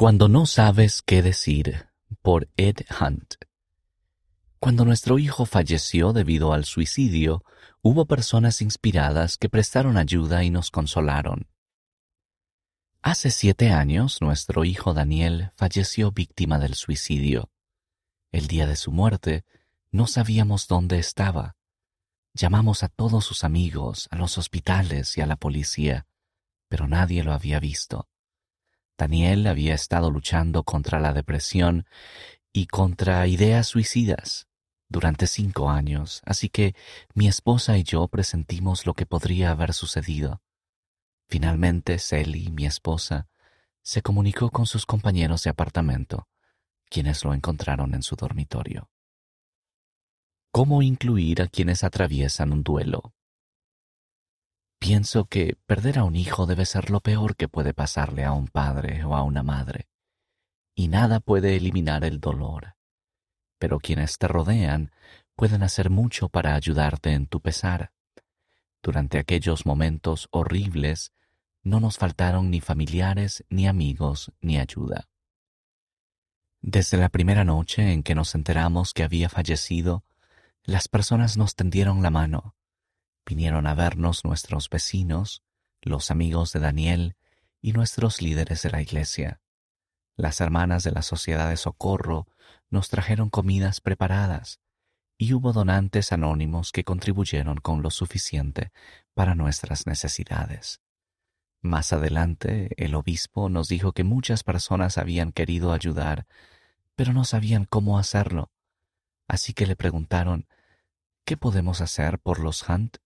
Cuando no sabes qué decir, por Ed Hunt. Cuando nuestro hijo falleció debido al suicidio, hubo personas inspiradas que prestaron ayuda y nos consolaron. Hace siete años nuestro hijo Daniel falleció víctima del suicidio. El día de su muerte no sabíamos dónde estaba. Llamamos a todos sus amigos, a los hospitales y a la policía, pero nadie lo había visto. Daniel había estado luchando contra la depresión y contra ideas suicidas durante cinco años, así que mi esposa y yo presentimos lo que podría haber sucedido. Finalmente, Sally, mi esposa, se comunicó con sus compañeros de apartamento, quienes lo encontraron en su dormitorio. ¿Cómo incluir a quienes atraviesan un duelo? Pienso que perder a un hijo debe ser lo peor que puede pasarle a un padre o a una madre, y nada puede eliminar el dolor. Pero quienes te rodean pueden hacer mucho para ayudarte en tu pesar. Durante aquellos momentos horribles, no nos faltaron ni familiares, ni amigos, ni ayuda. Desde la primera noche en que nos enteramos que había fallecido, las personas nos tendieron la mano, Vinieron a vernos nuestros vecinos, los amigos de Daniel y nuestros líderes de la iglesia. Las hermanas de la Sociedad de Socorro nos trajeron comidas preparadas y hubo donantes anónimos que contribuyeron con lo suficiente para nuestras necesidades. Más adelante, el obispo nos dijo que muchas personas habían querido ayudar, pero no sabían cómo hacerlo. Así que le preguntaron, ¿qué podemos hacer por los Hunt?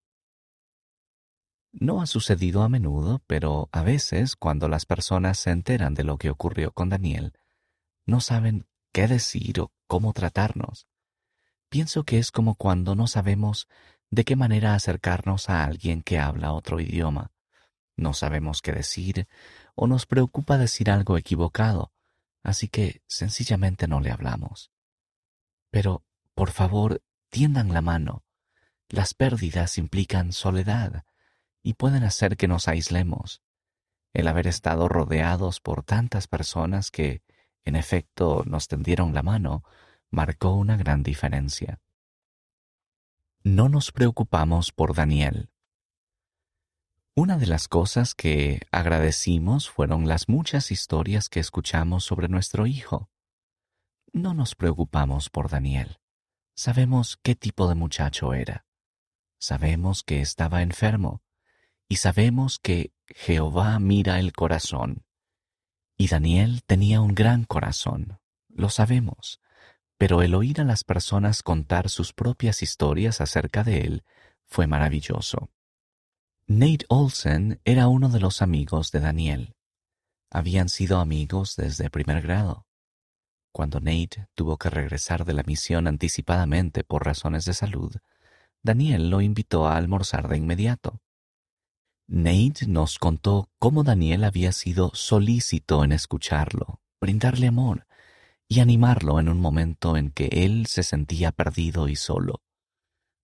No ha sucedido a menudo, pero a veces cuando las personas se enteran de lo que ocurrió con Daniel, no saben qué decir o cómo tratarnos. Pienso que es como cuando no sabemos de qué manera acercarnos a alguien que habla otro idioma. No sabemos qué decir o nos preocupa decir algo equivocado, así que sencillamente no le hablamos. Pero, por favor, tiendan la mano. Las pérdidas implican soledad y pueden hacer que nos aislemos. El haber estado rodeados por tantas personas que, en efecto, nos tendieron la mano, marcó una gran diferencia. No nos preocupamos por Daniel. Una de las cosas que agradecimos fueron las muchas historias que escuchamos sobre nuestro hijo. No nos preocupamos por Daniel. Sabemos qué tipo de muchacho era. Sabemos que estaba enfermo y sabemos que Jehová mira el corazón. Y Daniel tenía un gran corazón, lo sabemos, pero el oír a las personas contar sus propias historias acerca de él fue maravilloso. Nate Olsen era uno de los amigos de Daniel. Habían sido amigos desde primer grado. Cuando Nate tuvo que regresar de la misión anticipadamente por razones de salud, Daniel lo invitó a almorzar de inmediato. Nate nos contó cómo Daniel había sido solícito en escucharlo, brindarle amor y animarlo en un momento en que él se sentía perdido y solo.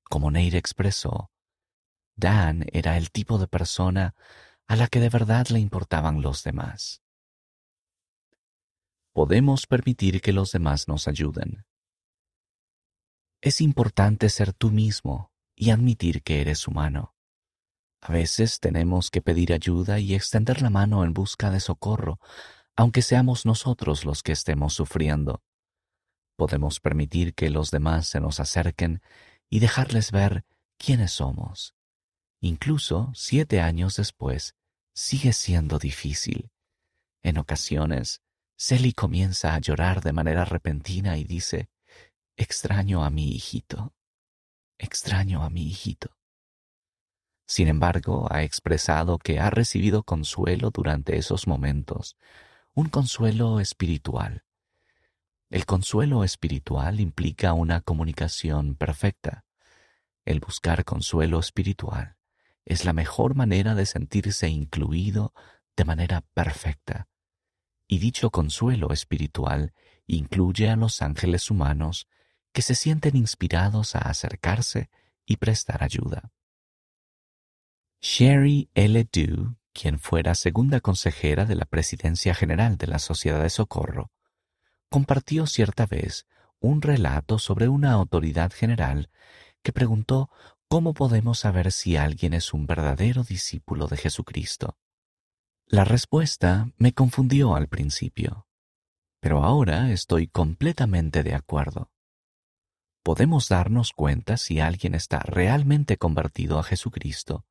Como Nate expresó, Dan era el tipo de persona a la que de verdad le importaban los demás. Podemos permitir que los demás nos ayuden. Es importante ser tú mismo y admitir que eres humano. A veces tenemos que pedir ayuda y extender la mano en busca de socorro, aunque seamos nosotros los que estemos sufriendo. Podemos permitir que los demás se nos acerquen y dejarles ver quiénes somos. Incluso siete años después, sigue siendo difícil. En ocasiones, Sally comienza a llorar de manera repentina y dice, extraño a mi hijito, extraño a mi hijito. Sin embargo, ha expresado que ha recibido consuelo durante esos momentos, un consuelo espiritual. El consuelo espiritual implica una comunicación perfecta. El buscar consuelo espiritual es la mejor manera de sentirse incluido de manera perfecta. Y dicho consuelo espiritual incluye a los ángeles humanos que se sienten inspirados a acercarse y prestar ayuda. Sherry L. Dew, quien fuera segunda consejera de la Presidencia General de la Sociedad de Socorro, compartió cierta vez un relato sobre una autoridad general que preguntó cómo podemos saber si alguien es un verdadero discípulo de Jesucristo. La respuesta me confundió al principio, pero ahora estoy completamente de acuerdo. Podemos darnos cuenta si alguien está realmente convertido a Jesucristo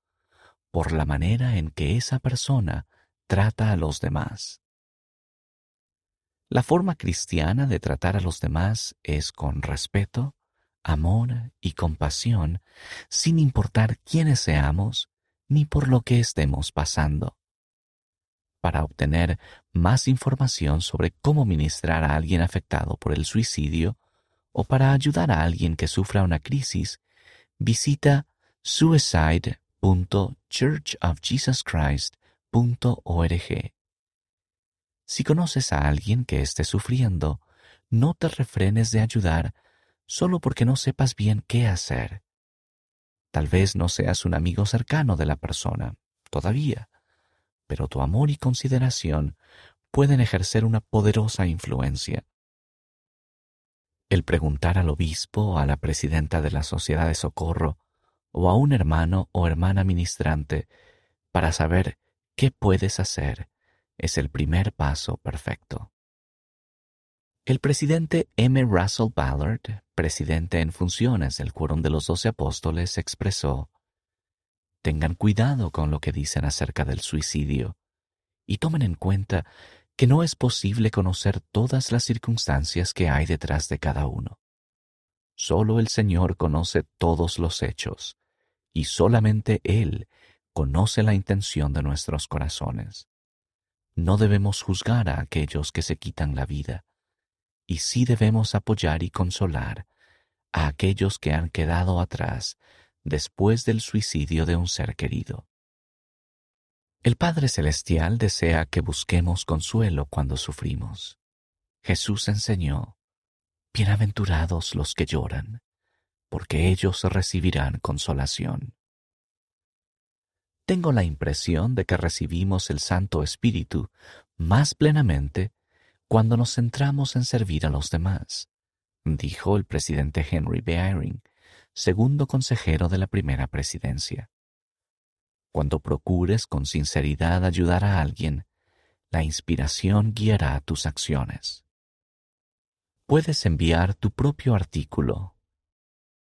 por la manera en que esa persona trata a los demás. La forma cristiana de tratar a los demás es con respeto, amor y compasión, sin importar quiénes seamos ni por lo que estemos pasando. Para obtener más información sobre cómo ministrar a alguien afectado por el suicidio o para ayudar a alguien que sufra una crisis, visita suicide.churchofjesuschrist.org. Si conoces a alguien que esté sufriendo, no te refrenes de ayudar solo porque no sepas bien qué hacer. Tal vez no seas un amigo cercano de la persona, todavía, pero tu amor y consideración pueden ejercer una poderosa influencia. El preguntar al obispo o a la presidenta de la Sociedad de Socorro o a un hermano o hermana ministrante para saber qué puedes hacer es el primer paso perfecto. El presidente M. Russell Ballard, presidente en funciones del Quórum de los Doce Apóstoles, expresó, Tengan cuidado con lo que dicen acerca del suicidio y tomen en cuenta que no es posible conocer todas las circunstancias que hay detrás de cada uno. Solo el Señor conoce todos los hechos, y solamente Él conoce la intención de nuestros corazones. No debemos juzgar a aquellos que se quitan la vida, y sí debemos apoyar y consolar a aquellos que han quedado atrás después del suicidio de un ser querido. El Padre Celestial desea que busquemos consuelo cuando sufrimos. Jesús enseñó, Bienaventurados los que lloran, porque ellos recibirán consolación. Tengo la impresión de que recibimos el Santo Espíritu más plenamente cuando nos centramos en servir a los demás, dijo el presidente Henry B. Eyring, segundo consejero de la primera presidencia. Cuando procures con sinceridad ayudar a alguien, la inspiración guiará tus acciones. Puedes enviar tu propio artículo